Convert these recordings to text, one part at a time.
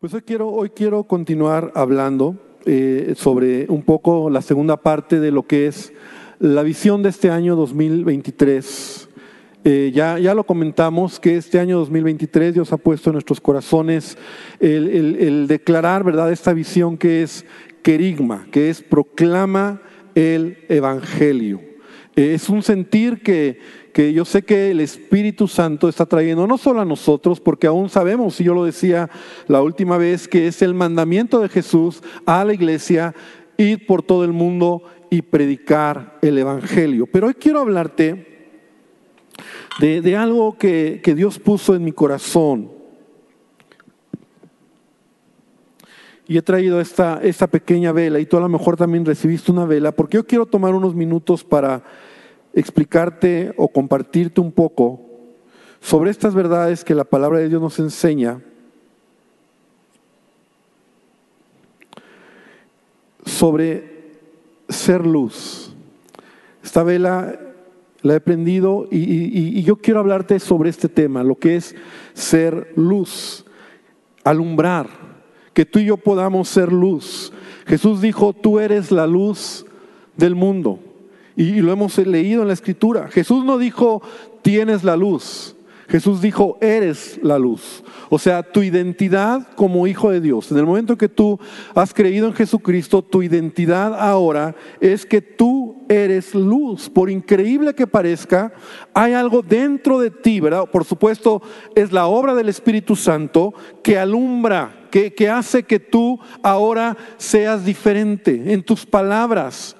Pues hoy quiero, hoy quiero continuar hablando eh, sobre un poco la segunda parte de lo que es la visión de este año 2023. Eh, ya, ya lo comentamos que este año 2023 Dios ha puesto en nuestros corazones el, declarar, ¿verdad?, esta visión que es querigma, que es proclama el Evangelio. Eh, es un sentir que, que yo sé que el Espíritu Santo está trayendo, no solo a nosotros, porque aún sabemos, y yo lo decía la última vez, que es el mandamiento de Jesús a la iglesia, ir por todo el mundo y predicar el Evangelio. Pero hoy quiero hablarte de, de algo que, que Dios puso en mi corazón. y he traído esta, esta pequeña vela y tú a lo mejor también recibiste una vela, porque yo quiero tomar unos minutos para explicarte o compartirte un poco sobre estas verdades que la palabra de Dios nos enseña sobre ser luz. Esta vela la he prendido y, y, y, yo quiero hablarte sobre este tema, lo que es ser luz, alumbrar que tú y yo podamos ser luz. Jesús dijo, tú eres la luz del mundo. Y lo hemos leído en la escritura. Jesús no dijo, tienes la luz. Jesús dijo, eres la luz. O sea, tu identidad como hijo de Dios. En el momento que tú has creído en Jesucristo, tu identidad ahora es que tú eres luz. Por increíble que parezca, hay algo dentro de ti, ¿verdad? Por supuesto, es la obra del Espíritu Santo que alumbra, que, que hace que tú ahora seas diferente en tus palabras,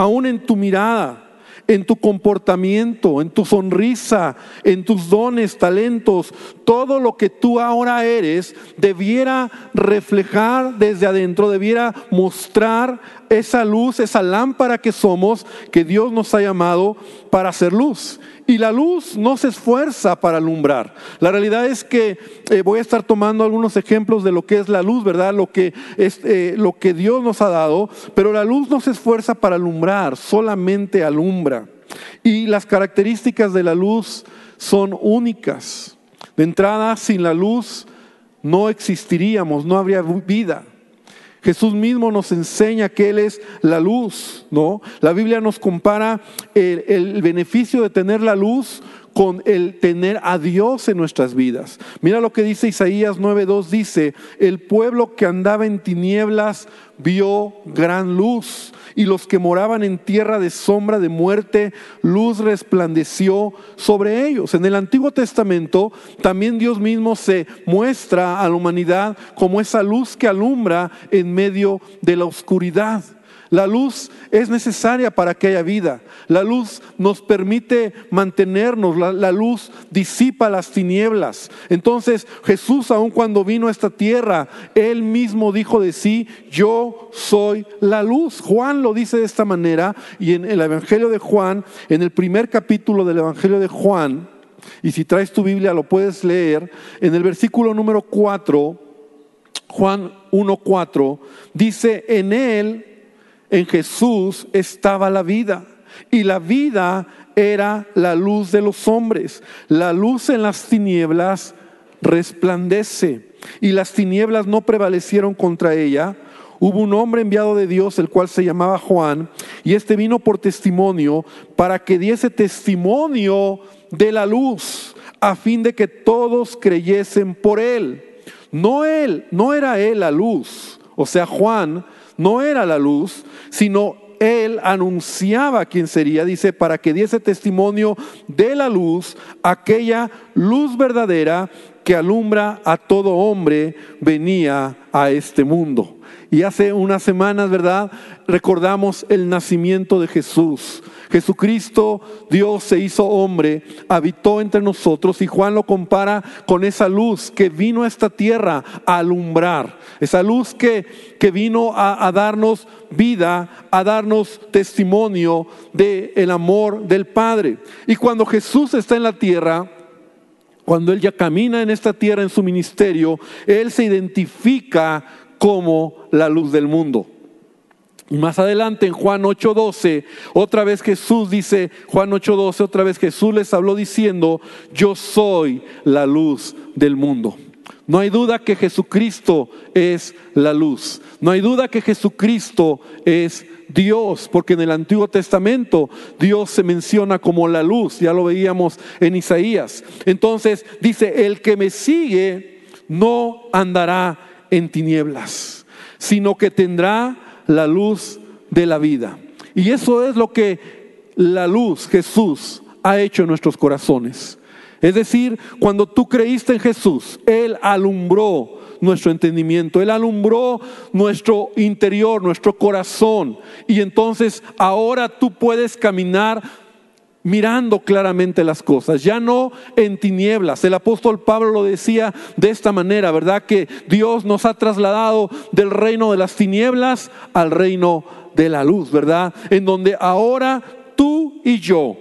aún en tu mirada en tu comportamiento, en tu sonrisa, en tus dones, talentos, todo lo que tú ahora eres debiera reflejar desde adentro, debiera mostrar esa luz, esa lámpara que somos, que Dios nos ha llamado para hacer luz. Y la luz no se esfuerza para alumbrar. La realidad es que eh, voy a estar tomando algunos ejemplos de lo que es la luz, ¿verdad? Lo que, es, eh, lo que Dios nos ha dado, pero la luz no se esfuerza para alumbrar, solamente alumbra. Y las características de la luz son únicas. De entrada, sin la luz no existiríamos, no habría vida. Jesús mismo nos enseña que Él es la luz, ¿no? La Biblia nos compara el, el, beneficio de tener la luz con el tener a Dios en nuestras vidas. Mira lo que dice Isaías 9:2 dice, el pueblo que andaba en tinieblas vio gran luz y los que moraban en tierra de sombra de muerte, luz resplandeció sobre ellos. En el Antiguo Testamento también Dios mismo se muestra a la humanidad como esa luz que alumbra en medio de la oscuridad. La luz es necesaria para que haya vida. La luz nos permite mantenernos. La, luz disipa las tinieblas. Entonces Jesús, aun cuando vino a esta tierra, él mismo dijo de sí, yo soy la luz. Juan lo dice de esta manera y en el Evangelio de Juan, en el primer capítulo del Evangelio de Juan, y si traes tu Biblia lo puedes leer, en el versículo número 4, Juan 1.4, dice, en él en Jesús estaba la vida y la vida era la luz de los hombres. La luz en las tinieblas resplandece y las tinieblas no prevalecieron contra ella. Hubo un hombre enviado de Dios, el cual se llamaba Juan, y este vino por testimonio para que diese testimonio de la luz, a fin de que todos creyesen por él. No él, no era él la luz, o sea, Juan no era la luz, sino él anunciaba quién sería, dice, para que diese testimonio de la luz, aquella luz verdadera que alumbra a todo hombre, venía a este mundo. Y hace unas semanas, ¿verdad? Recordamos el nacimiento de Jesús. Jesucristo, Dios se hizo hombre, habitó entre nosotros y Juan lo compara con esa luz que vino a esta tierra a alumbrar, esa luz que, que vino a, darnos vida, a darnos testimonio del el amor del Padre. Y cuando Jesús está en la tierra, cuando Él ya camina en esta tierra en su ministerio, Él se identifica como la luz del mundo. Y más adelante en Juan 8:12, otra vez Jesús dice, Juan 8:12, otra vez Jesús les habló diciendo, yo soy la luz del mundo. No hay duda que Jesucristo es la luz. No hay duda que Jesucristo es Dios, porque en el Antiguo Testamento Dios se menciona como la luz, ya lo veíamos en Isaías. Entonces dice, el que me sigue no andará en tinieblas, sino que tendrá la luz de la vida. Y eso es lo que la luz, Jesús, ha hecho en nuestros corazones. Es decir, cuando tú creíste en Jesús, Él alumbró nuestro entendimiento, Él alumbró nuestro interior, nuestro corazón. Y entonces ahora tú puedes caminar mirando claramente las cosas, ya no en tinieblas. El apóstol Pablo lo decía de esta manera, ¿verdad? Que Dios nos ha trasladado del reino de las tinieblas al reino de la luz, ¿verdad? En donde ahora tú y yo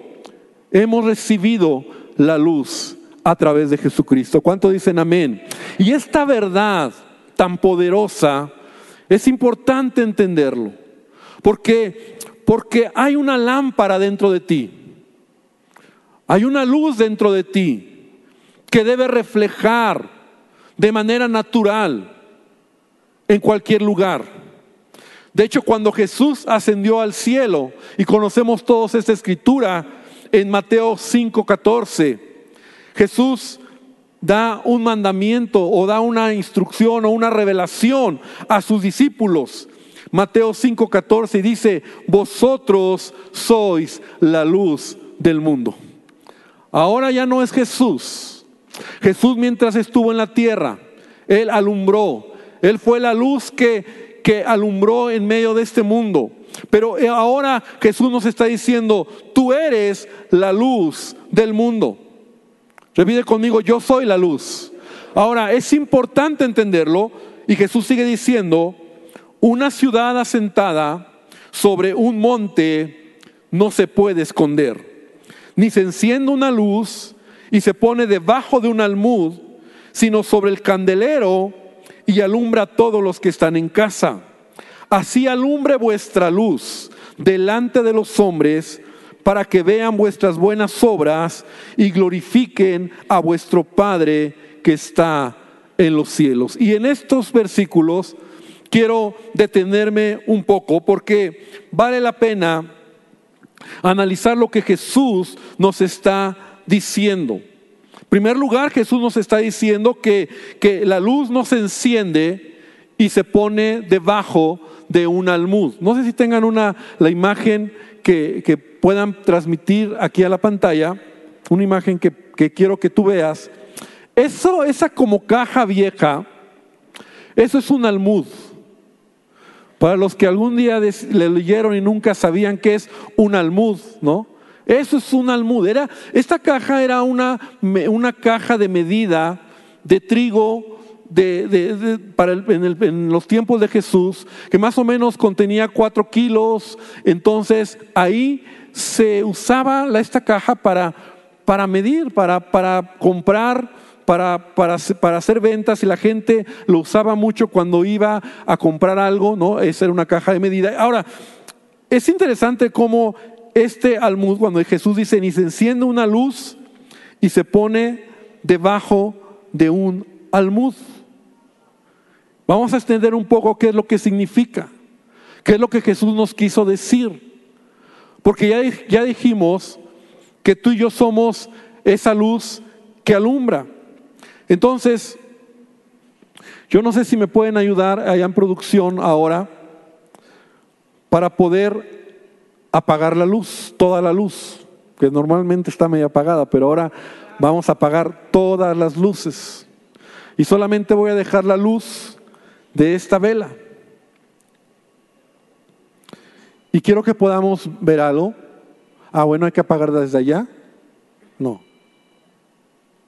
hemos recibido la luz a través de Jesucristo. ¿Cuánto dicen amén? Y esta verdad tan poderosa es importante entenderlo, porque porque hay una lámpara dentro de ti. Hay una luz dentro de ti que debe reflejar de manera natural en cualquier lugar. De hecho, cuando Jesús ascendió al cielo, y conocemos todos esta escritura, en Mateo 5:14, Jesús da un mandamiento o da una instrucción o una revelación a sus discípulos. Mateo 5:14 dice, vosotros sois la luz del mundo. Ahora ya no es Jesús. Jesús mientras estuvo en la tierra, Él alumbró. Él fue la luz que, que alumbró en medio de este mundo. Pero ahora Jesús nos está diciendo, tú eres la luz del mundo. Repite conmigo, yo soy la luz. Ahora, es importante entenderlo y Jesús sigue diciendo, una ciudad asentada sobre un monte no se puede esconder, ni se enciende una luz y se pone debajo de un almud, sino sobre el candelero y alumbra a todos los que están en casa. Así alumbre vuestra luz delante de los hombres para que vean vuestras buenas obras y glorifiquen a vuestro Padre que está en los cielos. Y en estos versículos quiero detenerme un poco porque vale la pena analizar lo que Jesús nos está diciendo. En primer lugar, Jesús nos está diciendo que, que la luz no se enciende y se pone debajo de un almud. No sé si tengan una, la imagen que, que puedan transmitir aquí a la pantalla, una imagen que, que quiero que tú veas. Eso, esa como caja vieja, eso es un almud. Para los que algún día le leyeron y nunca sabían qué es un almud, ¿no? Eso es un almud. Era, esta caja era una, una caja de medida de trigo de, para en, los tiempos de Jesús, que más o menos contenía cuatro kilos. Entonces ahí se usaba esta caja para, para medir, para, para comprar, para, para, para, hacer ventas y la gente lo usaba mucho cuando iba a comprar algo, ¿no? Esa era una caja de medida. Ahora, es interesante cómo este almud, cuando Jesús dice, ni se enciende una luz y se pone debajo de un almud. Vamos a extender un poco qué es lo que significa, qué es lo que Jesús nos quiso decir. Porque ya, ya dijimos que tú y yo somos esa luz que alumbra. Entonces, yo no sé si me pueden ayudar allá en producción ahora para poder apagar la luz, toda la luz, que normalmente está medio apagada, pero ahora vamos a apagar todas las luces. Y solamente voy a dejar la luz de esta vela. Y quiero que podamos ver algo. Ah, bueno, hay que apagar desde allá. No.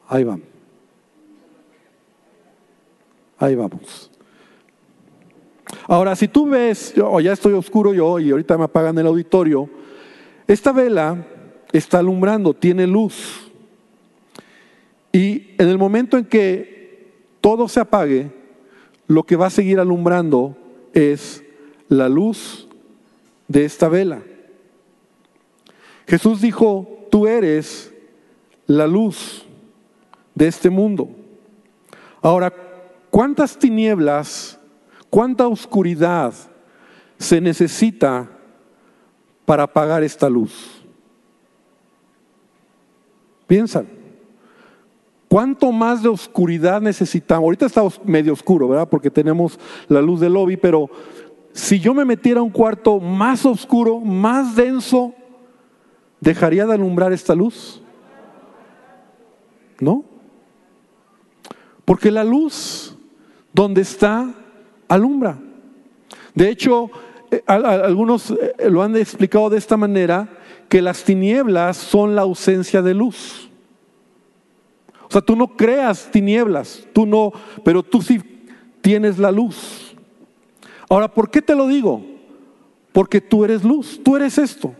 Ahí vamos. Ahí vamos. Ahora, si tú ves, o ya estoy oscuro yo y ahorita me apagan el auditorio, esta vela está alumbrando, tiene luz. Y en el momento en que todo se apague, lo que va a seguir alumbrando es la luz de esta vela. Jesús dijo, tú eres la luz de este mundo. Ahora, ¿cuántas tinieblas, cuánta oscuridad se necesita para apagar esta luz? Piensan. ¿Cuánto más de oscuridad necesitamos? Ahorita está medio oscuro, ¿verdad? Porque tenemos la luz del lobby, pero si yo me metiera a un cuarto más oscuro, más denso, ¿dejaría de alumbrar esta luz? ¿No? Porque la luz, donde está, alumbra. De hecho, eh, algunos eh, lo han explicado de esta manera, que las tinieblas son la ausencia de luz. O sea, tú no creas tinieblas, tú no, pero tú sí tienes la luz. Ahora, ¿por qué te lo digo? Porque tú eres luz, tú eres esto.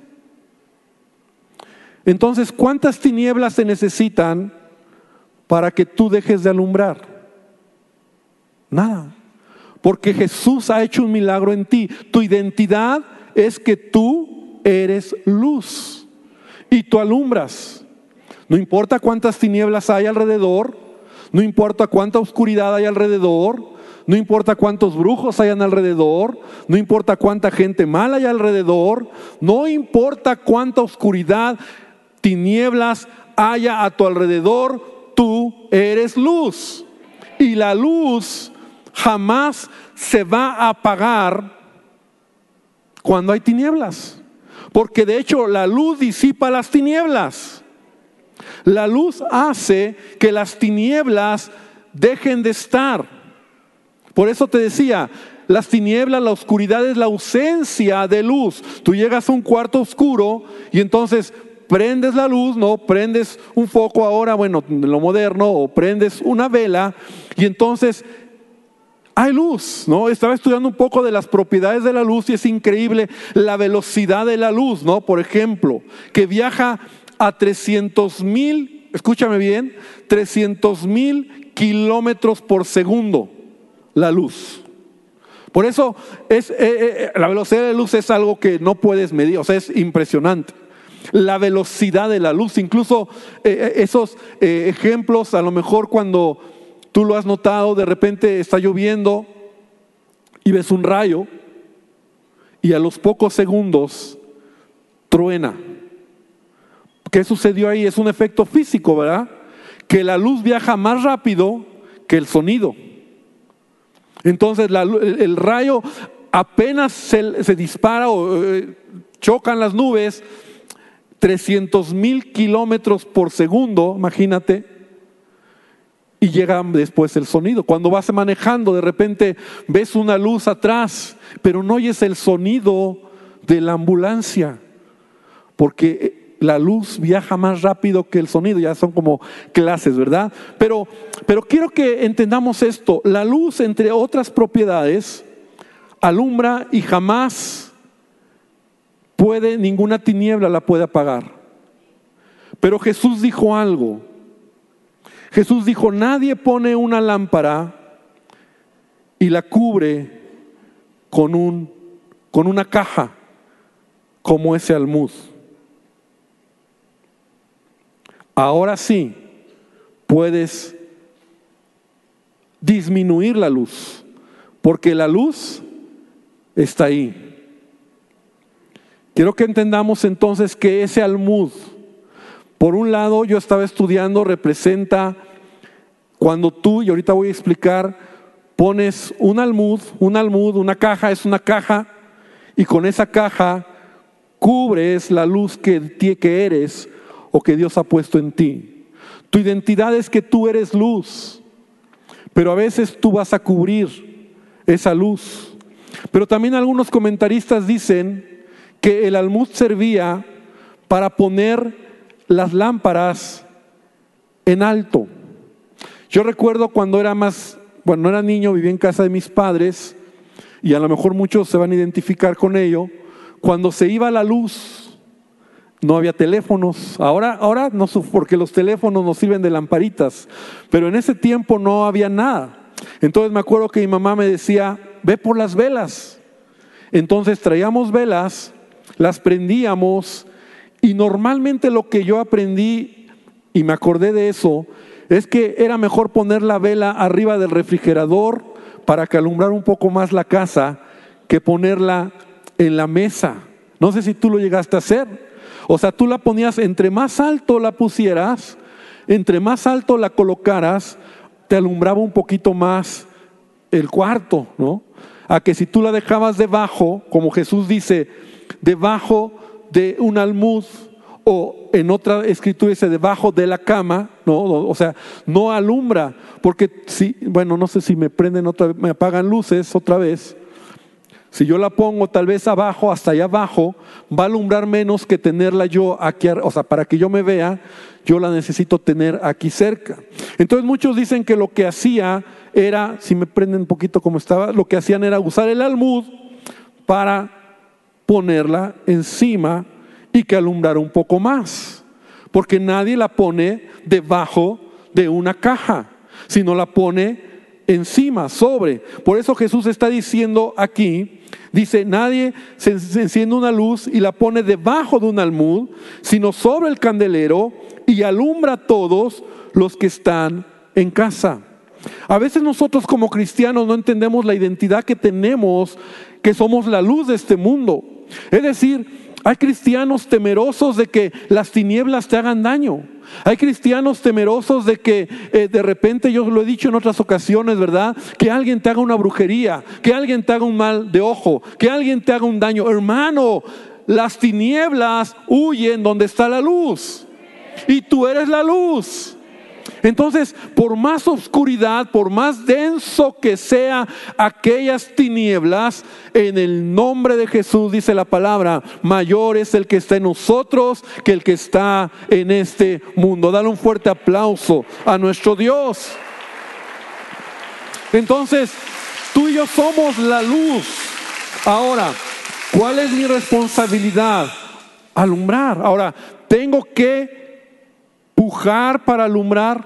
Entonces, ¿cuántas tinieblas se necesitan para que tú dejes de alumbrar? Nada. Porque Jesús ha hecho un milagro en ti. Tu identidad es que tú eres luz y tú alumbras. No importa cuántas tinieblas hay alrededor, no importa cuánta oscuridad hay alrededor, no importa cuántos brujos hayan alrededor, no importa cuánta gente mala hay alrededor, no importa cuánta oscuridad, tinieblas haya a tu alrededor, tú eres luz. Y la luz jamás se va a apagar cuando hay tinieblas. Porque de hecho la luz disipa las tinieblas. La luz hace que las tinieblas dejen de estar. Por eso te decía, las tinieblas, la oscuridad es la ausencia de luz. Tú llegas a un cuarto oscuro y entonces prendes la luz, ¿no? Prendes un foco ahora, bueno, lo moderno, o prendes una vela y entonces hay luz, ¿no? Estaba estudiando un poco de las propiedades de la luz y es increíble la velocidad de la luz, ¿no? Por ejemplo, que viaja a 300 mil, escúchame bien, 300 mil kilómetros por segundo la luz. Por eso es, eh, eh, la velocidad de la luz es algo que no puedes medir, o sea, es impresionante. La velocidad de la luz, incluso eh, esos ejemplos, a lo mejor cuando tú lo has notado, de repente está lloviendo y ves un rayo y a los pocos segundos truena. ¿Qué sucedió ahí? Es un efecto físico, ¿verdad? Que la luz viaja más rápido que el sonido. Entonces el, rayo apenas se, dispara o eh, chocan las nubes, 300 mil kilómetros por segundo, imagínate, y llega después el sonido. Cuando vas manejando, de repente ves una luz atrás, pero no oyes el sonido de la ambulancia, porque la luz viaja más rápido que el sonido, ya son como clases, ¿verdad? Pero, pero quiero que entendamos esto, la luz, entre otras propiedades, alumbra y jamás puede, ninguna tiniebla la puede apagar. Pero Jesús dijo algo. Jesús dijo, nadie pone una lámpara y la cubre con, un, con una caja como ese almuz ahora sí puedes disminuir la luz, porque la luz está ahí. Quiero que entendamos entonces que ese almud, por un lado yo estaba estudiando, representa cuando tú, y ahorita voy a explicar, pones un almud, un almud, una caja, es una caja, y con esa caja cubres la luz que, que eres o que Dios ha puesto en ti. Tu identidad es que tú eres luz, pero a veces tú vas a cubrir esa luz. Pero también algunos comentaristas dicen que el almud servía para poner las lámparas en alto. Yo recuerdo cuando era más, bueno, era niño, vivía en casa de mis padres, y a lo mejor muchos se van a identificar con ello, cuando se iba la luz no había teléfonos. Ahora, ahora no porque los teléfonos nos sirven de lamparitas, pero en ese tiempo no había nada. Entonces me acuerdo que mi mamá me decía, ve por las velas. Entonces traíamos velas, las prendíamos y normalmente lo que yo aprendí y me acordé de eso es que era mejor poner la vela arriba del refrigerador para que un poco más la casa que ponerla en la mesa. No sé si tú lo llegaste a hacer. O sea, tú la ponías, entre más alto la pusieras, entre más alto la colocaras, te alumbraba un poquito más el cuarto, ¿no? A que si tú la dejabas debajo, como Jesús dice, debajo de un almud, o en otra escritura dice debajo de la cama, ¿no? O sea, no alumbra, porque si, bueno, no sé si me prenden otra me apagan luces otra vez. Si yo la pongo tal vez abajo, hasta allá abajo, va a alumbrar menos que tenerla yo aquí, o sea, para que yo me vea, yo la necesito tener aquí cerca. Entonces muchos dicen que lo que hacía era, si me prenden un poquito como estaba, lo que hacían era usar el almud para ponerla encima y que alumbrara un poco más. Porque nadie la pone debajo de una caja, sino la pone encima, sobre. Por eso Jesús está diciendo aquí, dice, nadie se, enciende una luz y la pone debajo de un almud, sino sobre el candelero y alumbra a todos los que están en casa. A veces nosotros como cristianos no entendemos la identidad que tenemos, que somos la luz de este mundo. Es decir, hay cristianos temerosos de que las tinieblas te hagan daño. Hay cristianos temerosos de que eh, de repente, yo lo he dicho en otras ocasiones, ¿verdad? Que alguien te haga una brujería, que alguien te haga un mal de ojo, que alguien te haga un daño. Hermano, las tinieblas huyen donde está la luz. Y tú eres la luz. Entonces, por más oscuridad, por más denso que sea aquellas tinieblas, en el nombre de Jesús dice la palabra, mayor es el que está en nosotros que el que está en este mundo. Dale un fuerte aplauso a nuestro Dios. Entonces, tú y yo somos la luz. Ahora, ¿cuál es mi responsabilidad? Alumbrar. Ahora, tengo que pujar para alumbrar.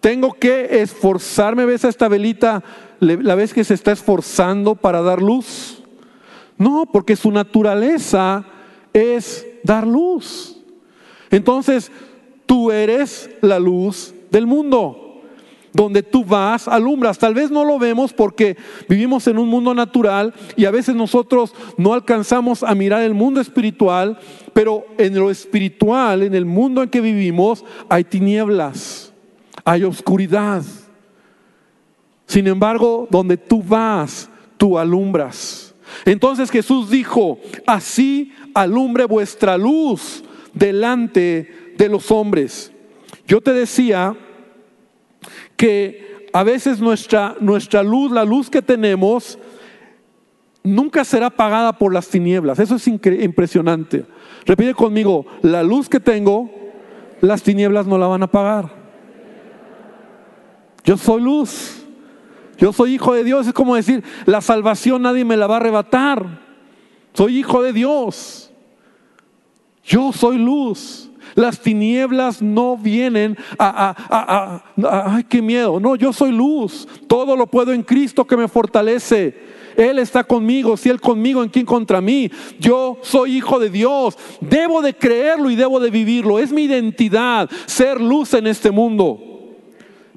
Tengo que esforzarme. ¿Ves a esta velita? ¿La vez que se está esforzando para dar luz? No, porque su naturaleza es dar luz. Entonces, tú eres la luz del mundo. Donde tú vas, alumbras. Tal vez no lo vemos porque vivimos en un mundo natural y a veces nosotros no alcanzamos a mirar el mundo espiritual, pero en lo espiritual, en el mundo en que vivimos, hay tinieblas, hay oscuridad. Sin embargo, donde tú vas, tú alumbras. Entonces Jesús dijo, así alumbre vuestra luz delante de los hombres. Yo te decía que a veces nuestra, nuestra luz, la luz que tenemos, nunca será apagada por las tinieblas. Eso es impresionante. Repite conmigo, la luz que tengo, las tinieblas no la van a apagar. Yo soy luz. Yo soy hijo de Dios. Es como decir, la salvación nadie me la va a arrebatar. Soy hijo de Dios. Yo soy luz. Las tinieblas no vienen a, a, ay, qué miedo. No, yo soy luz. Todo lo puedo en Cristo que me fortalece. Él está conmigo, si Él conmigo, ¿en quién contra mí? Yo soy hijo de Dios, debo de creerlo y debo de vivirlo. Es mi identidad ser luz en este mundo.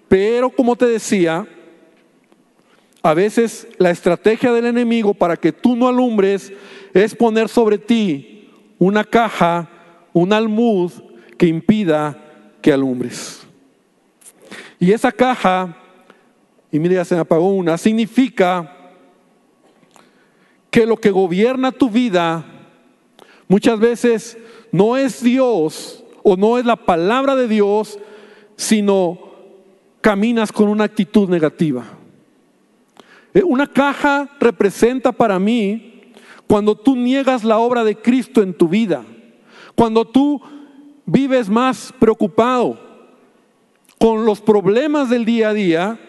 Pero como te decía, a veces la estrategia del enemigo para que tú no alumbres es poner sobre ti una caja, un almud que impida que alumbres. Y esa caja, y mire, ya se me apagó una, significa que lo que gobierna tu vida muchas veces no es Dios o no es la palabra de Dios, sino caminas con una actitud negativa. Eh, una caja representa para mí cuando tú niegas la obra de Cristo en tu vida, cuando tú vives más preocupado con los problemas del día a día,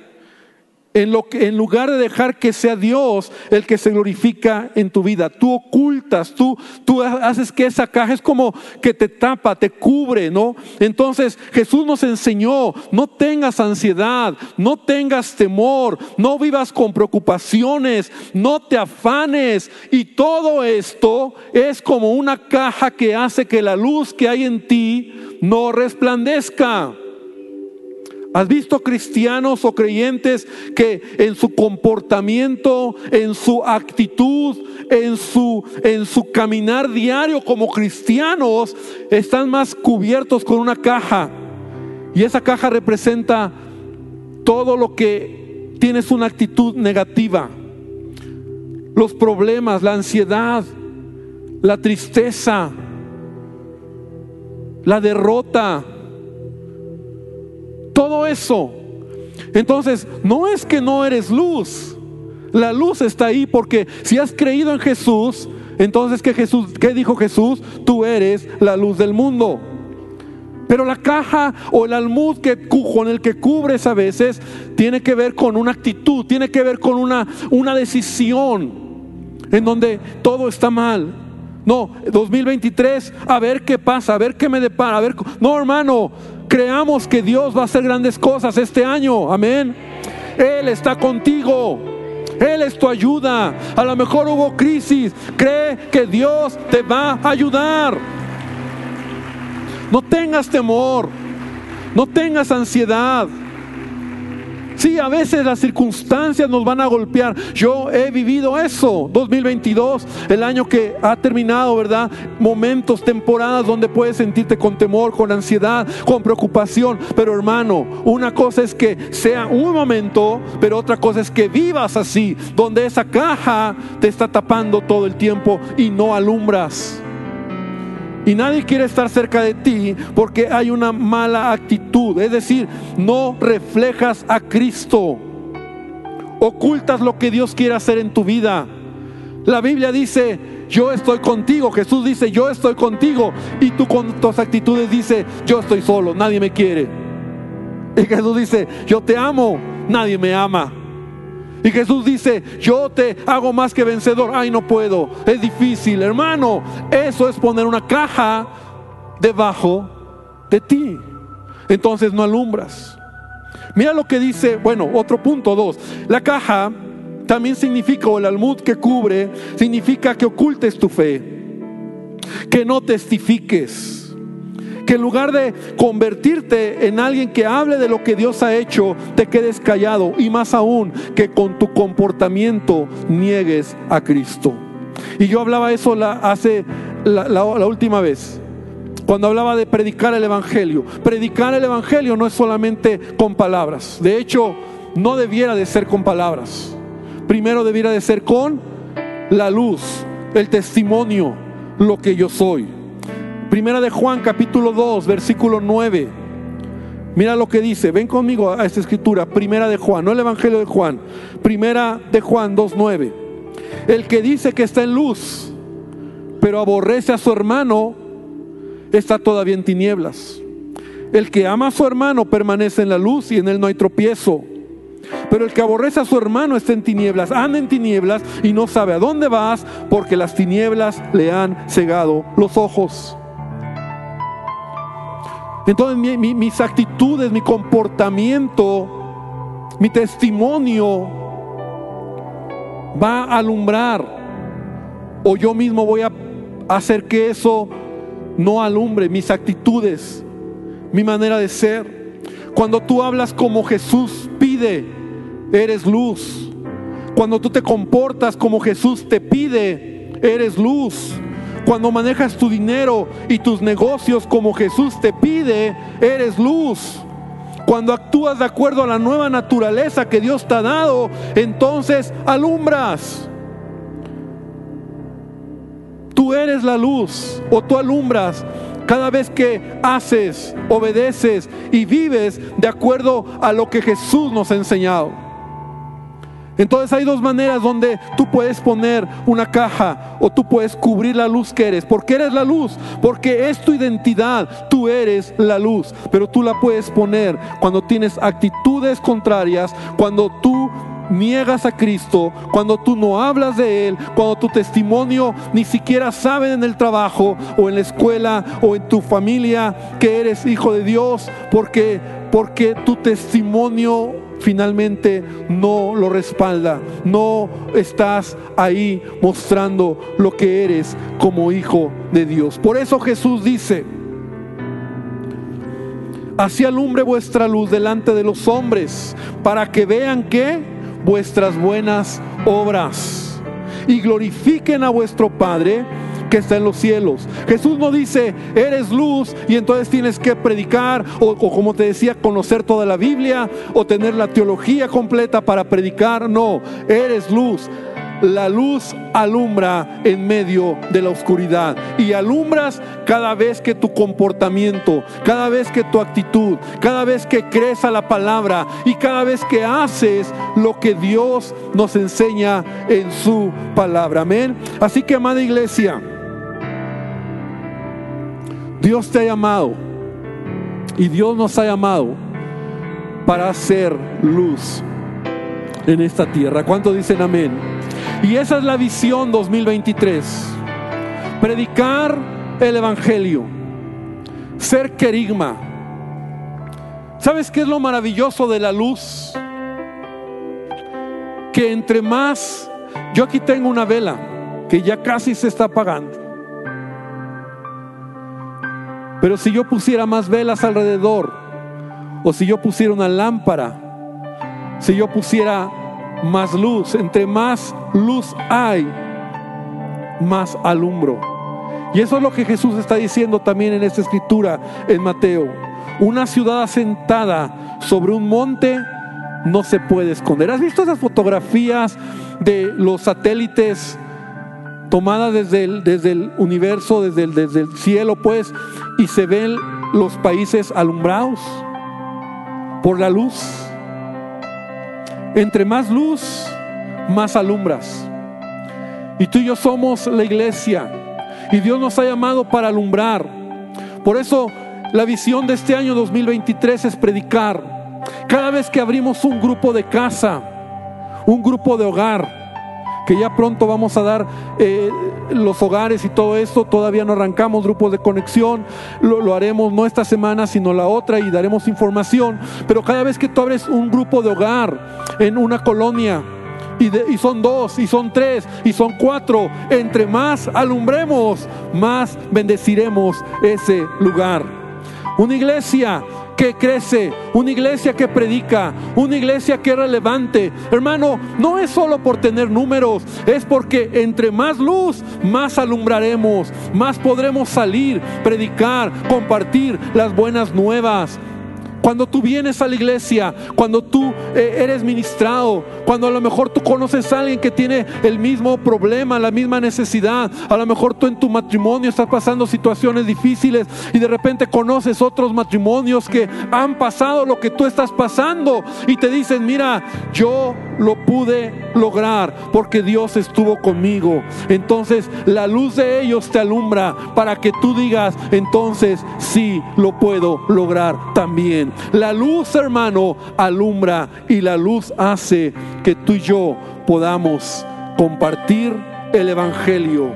en, lo que, en lugar de dejar que sea Dios el que se glorifica en tu vida. Tú ocultas, tú, tú haces que esa caja es como que te tapa, te cubre, ¿no? Entonces Jesús nos enseñó, no tengas ansiedad, no tengas temor, no vivas con preocupaciones, no te afanes. Y todo esto es como una caja que hace que la luz que hay en ti no resplandezca. ¿Has visto cristianos o creyentes que en su comportamiento, en su actitud, en su, en su caminar diario como cristianos, están más cubiertos con una caja? Y esa caja representa todo lo que tienes una actitud negativa. Los problemas, la ansiedad, la tristeza, la derrota, todo eso. Entonces, no es que no eres luz. La luz está ahí porque si has creído en Jesús, entonces ¿qué, Jesús, qué dijo Jesús? Tú eres la luz del mundo. Pero la caja o el almud que, con el que cubres a veces tiene que ver con una actitud, tiene que ver con una, una decisión en donde todo está mal. No, 2023, a ver qué pasa, a ver qué me depara, a ver. No, hermano, creamos que Dios va a hacer grandes cosas este año. Amén. Él está contigo. Él es tu ayuda. A lo mejor hubo crisis. Cree que Dios te va a ayudar. No tengas temor. No tengas ansiedad. Sí, a veces las circunstancias nos van a golpear. Yo he vivido eso. 2022, el año que ha terminado, ¿verdad? Momentos, temporadas donde puedes sentirte con temor, con ansiedad, con preocupación. Pero hermano, una cosa es que sea un momento, pero otra cosa es que vivas así, donde esa caja te está tapando todo el tiempo y no alumbras. Y nadie quiere estar cerca de ti porque hay una mala actitud. Es decir, no reflejas a Cristo. Ocultas lo que Dios quiere hacer en tu vida. La Biblia dice, yo estoy contigo. Jesús dice, yo estoy contigo. Y tú con tus actitudes dice, yo estoy solo, nadie me quiere. Y Jesús dice, yo te amo, nadie me ama. Y Jesús dice, yo te hago más que vencedor. Ay, no puedo. Es difícil, hermano. Eso es poner una caja debajo de ti. Entonces no alumbras. Mira lo que dice, bueno, otro punto dos. La caja también significa, o el almud que cubre, significa que ocultes tu fe, que no testifiques que en lugar de convertirte en alguien que hable de lo que Dios ha hecho, te quedes callado y más aún que con tu comportamiento niegues a Cristo. Y yo hablaba eso la, hace la, la última vez cuando hablaba de predicar el Evangelio. Predicar el Evangelio no es solamente con palabras. De hecho, no debiera de ser con palabras. Primero debiera de ser con la luz, el testimonio, lo que yo soy. Primera de Juan capítulo 2, versículo 9. Mira lo que dice, ven conmigo a esta escritura, Primera de Juan, no el Evangelio de Juan, Primera de Juan 2.9. El que dice que está en luz, pero aborrece a su hermano, está todavía en tinieblas. El que ama a su hermano permanece en la luz y en él no hay tropiezo. Pero el que aborrece a su hermano está en tinieblas, anda en tinieblas y no sabe a dónde vas porque las tinieblas le han cegado los ojos. Entonces mis actitudes, mi comportamiento, mi testimonio va a alumbrar. O yo mismo voy a hacer que eso no alumbre mis actitudes, mi manera de ser. Cuando tú hablas como Jesús pide, eres luz. Cuando tú te comportas como Jesús te pide, eres luz. Cuando manejas tu dinero y tus negocios como Jesús te pide, eres luz. Cuando actúas de acuerdo a la nueva naturaleza que Dios te ha dado, entonces alumbras. Tú eres la luz o tú alumbras cada vez que haces, obedeces y vives de acuerdo a lo que Jesús nos ha enseñado. Entonces hay dos maneras donde tú puedes poner una caja o tú puedes cubrir la luz que eres. Porque eres la luz, porque es tu identidad, tú eres la luz. Pero tú la puedes poner cuando tienes actitudes contrarias, cuando tú niegas a Cristo, cuando tú no hablas de Él, cuando tu testimonio ni siquiera saben en el trabajo o en la escuela o en tu familia que eres hijo de Dios, porque, porque tu testimonio finalmente no lo respalda. No estás ahí mostrando lo que eres como hijo de Dios. Por eso Jesús dice, Así alumbre vuestra luz delante de los hombres, para que vean que vuestras buenas obras y glorifiquen a vuestro Padre que está en los cielos. Jesús no dice, eres luz y entonces tienes que predicar o, o, como te decía, conocer toda la Biblia o tener la teología completa para predicar. No, eres luz la luz alumbra en medio de la oscuridad. Y alumbras cada vez que tu comportamiento, cada vez que tu actitud, cada vez que crees a la palabra y cada vez que haces lo que Dios nos enseña en su palabra. Amén. Así que, amada iglesia, Dios te ha llamado y Dios nos ha llamado para hacer luz en esta tierra. ¿Cuántos dicen amén? Y esa es la visión 2023. Predicar el Evangelio. Ser querigma. ¿Sabes qué es lo maravilloso de la luz? Que entre más, yo aquí tengo una vela que ya casi se está apagando. Pero si yo pusiera más velas alrededor, o si yo pusiera una lámpara, si yo pusiera más luz, entre más luz hay, más alumbro. Y eso es lo que Jesús está diciendo también en esta escritura en Mateo. Una ciudad asentada sobre un monte no se puede esconder. ¿Has visto esas fotografías de los satélites tomadas desde el, desde el universo, desde el, desde el cielo, pues, y se ven los países alumbrados por la luz? Entre más luz, más alumbras. Y tú y yo somos la iglesia. Y Dios nos ha llamado para alumbrar. Por eso la visión de este año 2023 es predicar. Cada vez que abrimos un grupo de casa, un grupo de hogar, que ya pronto vamos a dar eh, los hogares y todo esto. Todavía no arrancamos grupos de conexión. Lo, lo, haremos no esta semana, sino la otra y daremos información. Pero cada vez que tú abres un grupo de hogar en una colonia, y, de, y, son dos, y son tres, y son cuatro. Entre más alumbremos, más bendeciremos ese lugar. Una iglesia que crece, una iglesia que predica, una iglesia que es relevante. Hermano, no es solo por tener números, es porque entre más luz, más alumbraremos, más podremos salir, predicar, compartir las buenas nuevas. Cuando tú vienes a la iglesia, cuando tú eh, eres ministrado, cuando a lo mejor tú conoces a alguien que tiene el mismo problema, la misma necesidad, a lo mejor tú en tu matrimonio estás pasando situaciones difíciles y de repente conoces otros matrimonios que han pasado lo que tú estás pasando y te dicen, mira, yo lo pude lograr porque Dios estuvo conmigo. Entonces la luz de ellos te alumbra para que tú digas, entonces sí lo puedo lograr también. La luz, hermano, alumbra y la luz hace que tú y yo podamos compartir el Evangelio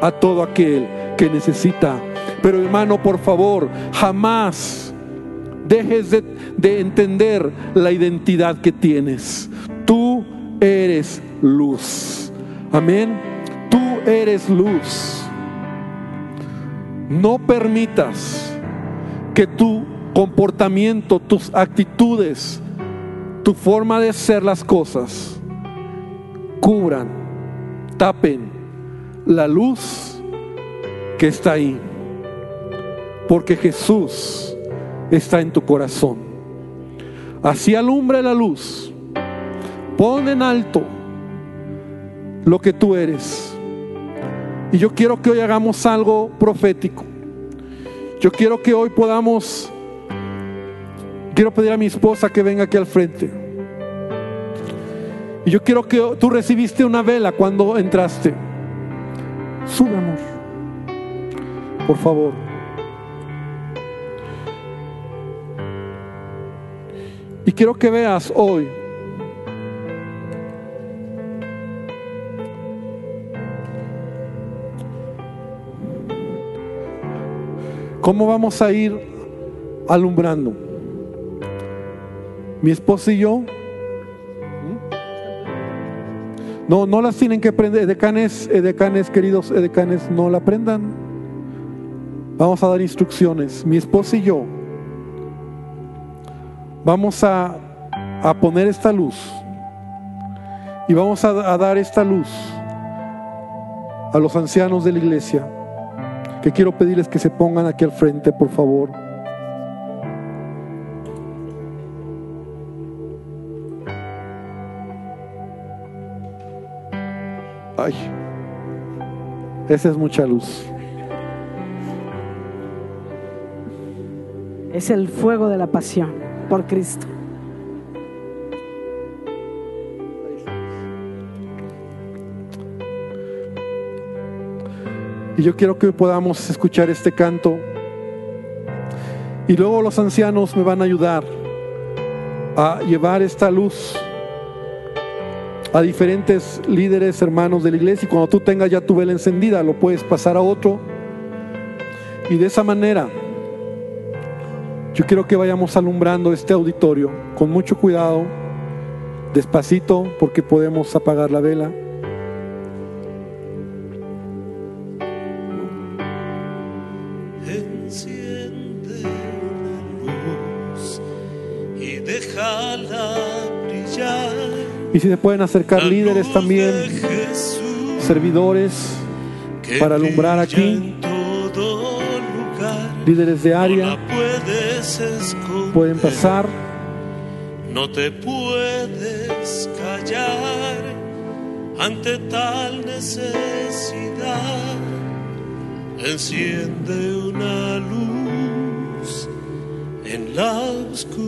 a todo aquel que necesita. Pero hermano, por favor, jamás dejes de, de entender la identidad que tienes. Tú eres luz. Amén. Tú eres luz. No permitas que tu comportamiento, tus actitudes, tu forma de hacer las cosas cubran, tapen la luz que está ahí. Porque Jesús está en tu corazón. Así alumbra la luz Pon en alto lo que tú eres. Y yo quiero que hoy hagamos algo profético. Yo quiero que hoy podamos, quiero pedir a mi esposa que venga aquí al frente. Y yo quiero que tú recibiste una vela cuando entraste. Sube, amor. Por favor. Y quiero que veas hoy ¿Cómo vamos a ir alumbrando? Mi esposa y yo. No, no las tienen que prender. Edecanes, edecanes, queridos edecanes, no la prendan. Vamos a dar instrucciones. Mi esposa y yo vamos a, a poner esta luz y vamos a, a dar esta luz a los ancianos de la iglesia, que quiero pedirles que se pongan aquí al frente, por favor. Ay, esa es mucha luz. Es el fuego de la pasión por Cristo. Y yo quiero que podamos escuchar este canto. Y luego los ancianos me van a ayudar a llevar esta luz a diferentes líderes, hermanos de la iglesia. Y cuando tú tengas ya tu vela encendida, lo puedes pasar a otro. Y de esa manera, yo quiero que vayamos alumbrando este auditorio con mucho cuidado, despacito, porque podemos apagar la vela. Y si se pueden acercar líderes también, servidores, para alumbrar aquí. líderes de área, pueden pasar. No te puedes callar ante tal necesidad. Enciende una luz en la oscuridad.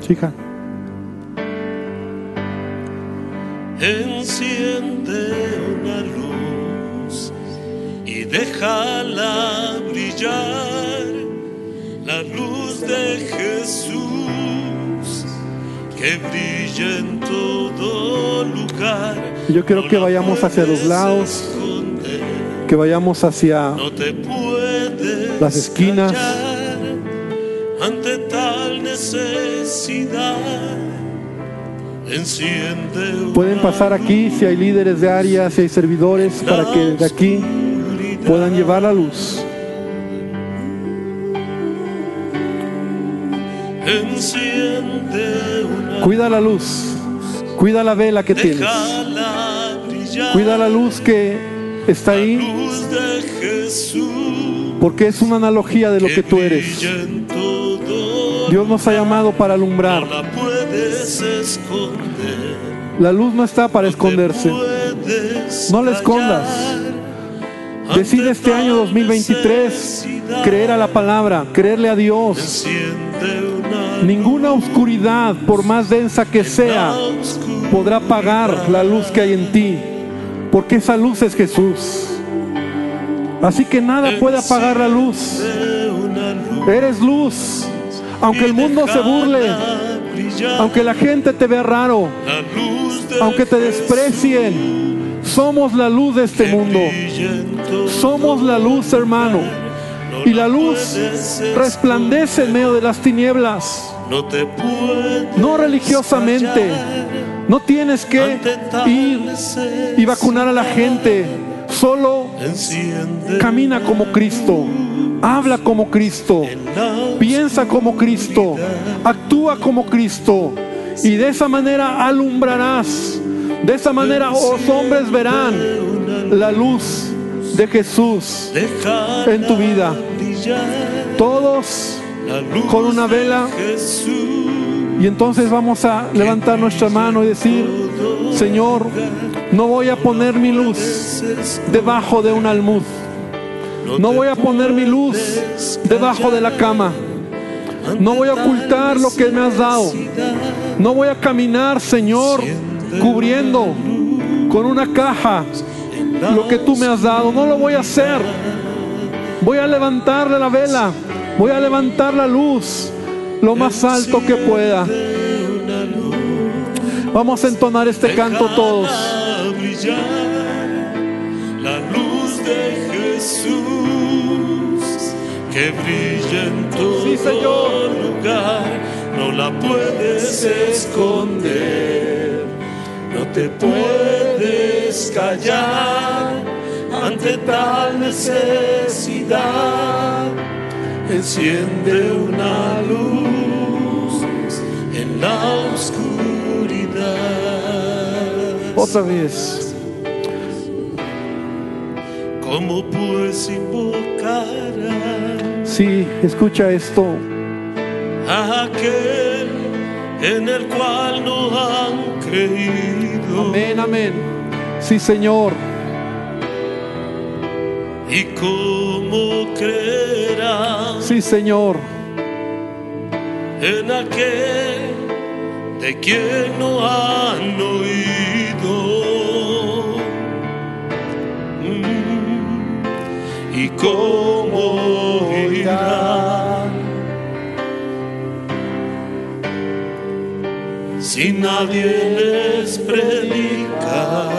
Chica, Enciende una luz y déjala brillar, la luz de Jesús que brilla en todo lugar. Yo quiero No que vayamos hacia los lados. esconder, que vayamos hacia no te puedes Las esquinas. ante tal necesidad. Pueden pasar aquí si hay líderes de área, si hay servidores, para que de aquí puedan llevar la luz. Cuida la luz, cuida la vela que tienes, cuida la luz que está ahí, porque es una analogía de lo que tú eres. Dios nos ha llamado para alumbrar. La puedes esconder. La luz no está para esconderse. No la escondas. Decide este año tal 2023 necesidad. creer a la palabra, creerle a Dios. Ninguna oscuridad, por más densa que sea, podrá apagar la luz que hay en ti, porque esa luz es Jesús. Así que nada puede apagar la luz. Eres luz. Aunque el mundo se burle. Aunque la gente te vea raro, aunque te desprecien, somos la luz de este mundo. Somos la luz, hermano. No Y la luz resplandece en medio de las tinieblas. No religiosamente. No tienes que ir y vacunar a la gente. Solo camina como Cristo. Habla como Cristo. Piensa como Cristo. Actúa como Cristo. Y de esa manera alumbrarás. De esa manera los hombres verán la luz de Jesús en tu vida. Todos con una vela. Y entonces vamos a levantar nuestra mano y decir, Señor, no voy a poner mi luz debajo de un almud. No voy a poner mi luz debajo de la cama. No voy a ocultar lo que me has dado. No voy a caminar, Señor, cubriendo con una caja lo que tú me has dado. No lo voy a hacer. Voy a levantarle la vela. Voy a levantar la luz lo más alto que pueda. Vamos a entonar este canto todos. Brillar la luz de Jesús que brilla en todo Sí, Señor. lugar. No la puedes esconder, no te puedes callar ante tal necesidad. enciende una luz en la oscuridad. Otra vez. ¿Cómo pues invocará Sí, escucha esto. aquel en el cual no han creído? Amén, amén. Sí, Señor. ¿Y cómo creerá Sí, Señor. en aquel de quien no han oído? Cómo oirán si nadie les predica?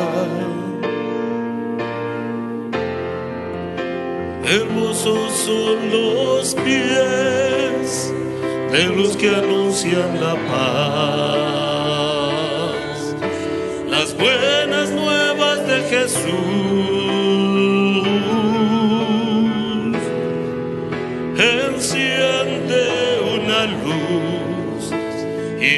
Hermosos son los pies de los que anuncian la paz, las buenas nuevas de Jesús.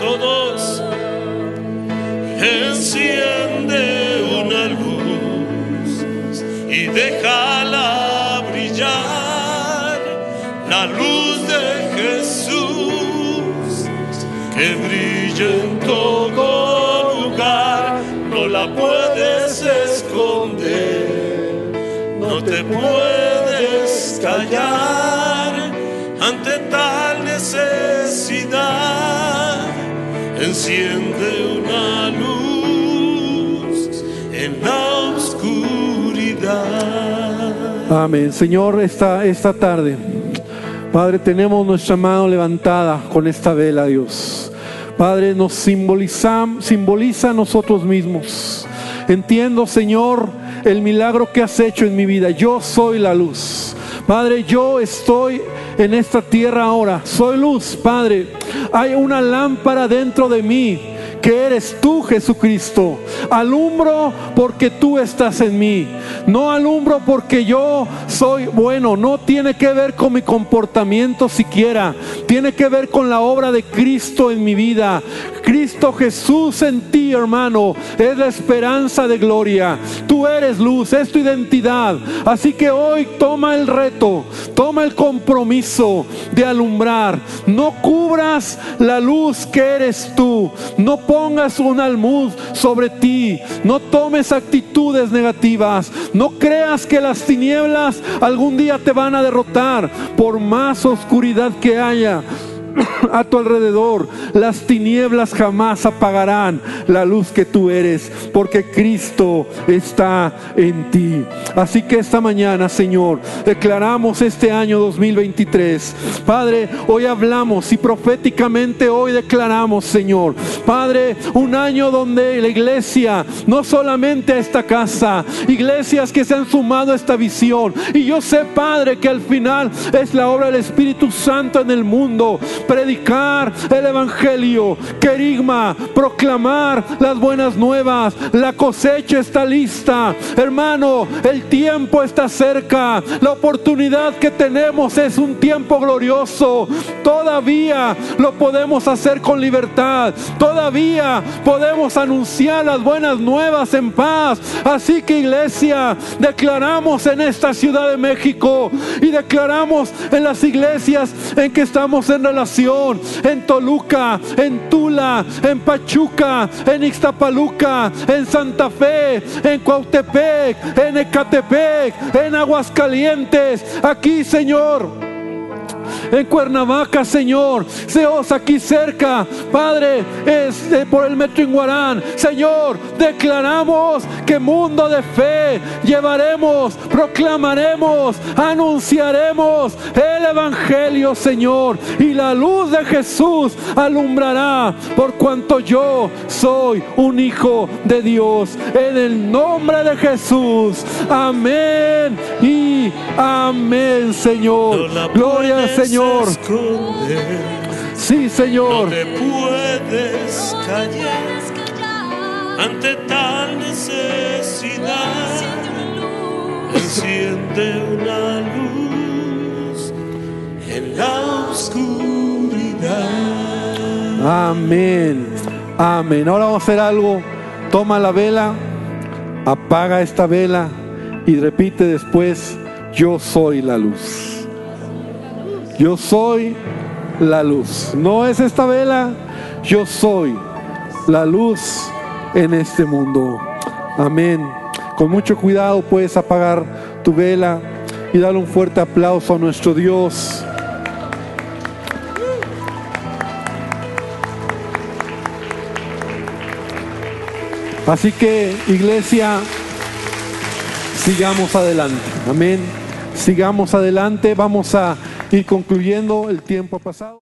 Todos enciende una luz y déjala brillar la luz de Jesús que brilla en todo lugar no la puedes esconder no te puedes callar ante necesidad enciende una luz en la oscuridad. Amén. Señor, esta, esta tarde, Padre, tenemos nuestra mano levantada con esta vela, Dios. Padre, nos simboliza, simboliza a nosotros mismos. Entiendo, Señor, el milagro que has hecho en mi vida. Yo soy la luz. Padre, yo estoy en esta tierra ahora. Soy luz, Padre. Hay una lámpara dentro de mí que eres tú, Jesucristo. Alumbro porque tú estás en mí. No alumbro porque yo soy bueno. No tiene que ver con mi comportamiento siquiera. Tiene que ver con la obra de Cristo en mi vida. Cristo Jesús en ti, hermano, es la esperanza de gloria. Tú eres luz, es tu identidad. Así que hoy toma el reto, toma el compromiso de alumbrar. No cubras la luz que eres tú. No pongas un almud sobre ti. No tomes actitudes negativas. No creas que las tinieblas algún día te van a derrotar por más oscuridad que haya a tu alrededor. Las tinieblas jamás apagarán la luz que tú eres, porque Cristo está en ti. Así que esta mañana, Señor, declaramos este año 2023. Padre, hoy hablamos y proféticamente hoy declaramos, Señor, Padre, un año donde la iglesia, no solamente esta casa, iglesias que se han sumado a esta visión. Y yo sé, Padre, que al final es la obra del Espíritu Santo en el mundo predicar el Evangelio, querigma, proclamar las buenas nuevas. La cosecha está lista. Hermano, el tiempo está cerca. La oportunidad que tenemos es un tiempo glorioso. Todavía lo podemos hacer con libertad. Todavía podemos anunciar las buenas nuevas en paz. Así que iglesia, declaramos en esta Ciudad de México y declaramos en las iglesias en que estamos en relación, en Toluca, en Tula, en Pachuca, en Ixtapaluca, en Santa Fe, en Cuautepec, en Ecatepec, en Aguascalientes. Aquí, Señor en Cuernavaca, Señor. Dios, aquí cerca, Padre, es eh, por el metro Guarán. Señor, declaramos que mundo de fe llevaremos, proclamaremos, anunciaremos el Evangelio, Señor. Y la luz de Jesús alumbrará por cuanto yo soy un hijo de Dios. En el nombre de Jesús. Amén amén, Señor. Gloria al Señor. Sí, Señor. No te puedes callar ante tal necesidad. Enciende una luz en la oscuridad. Amén. Amén. Ahora vamos a hacer algo. Toma la vela, apaga esta vela y repite después, yo soy la luz. Yo soy la luz. No es esta vela, yo soy la luz en este mundo. Amén. Con mucho cuidado puedes apagar tu vela y darle un fuerte aplauso a nuestro Dios. Así que, iglesia, sigamos adelante. Amén. Sigamos adelante. Vamos a ir concluyendo. El tiempo ha pasado.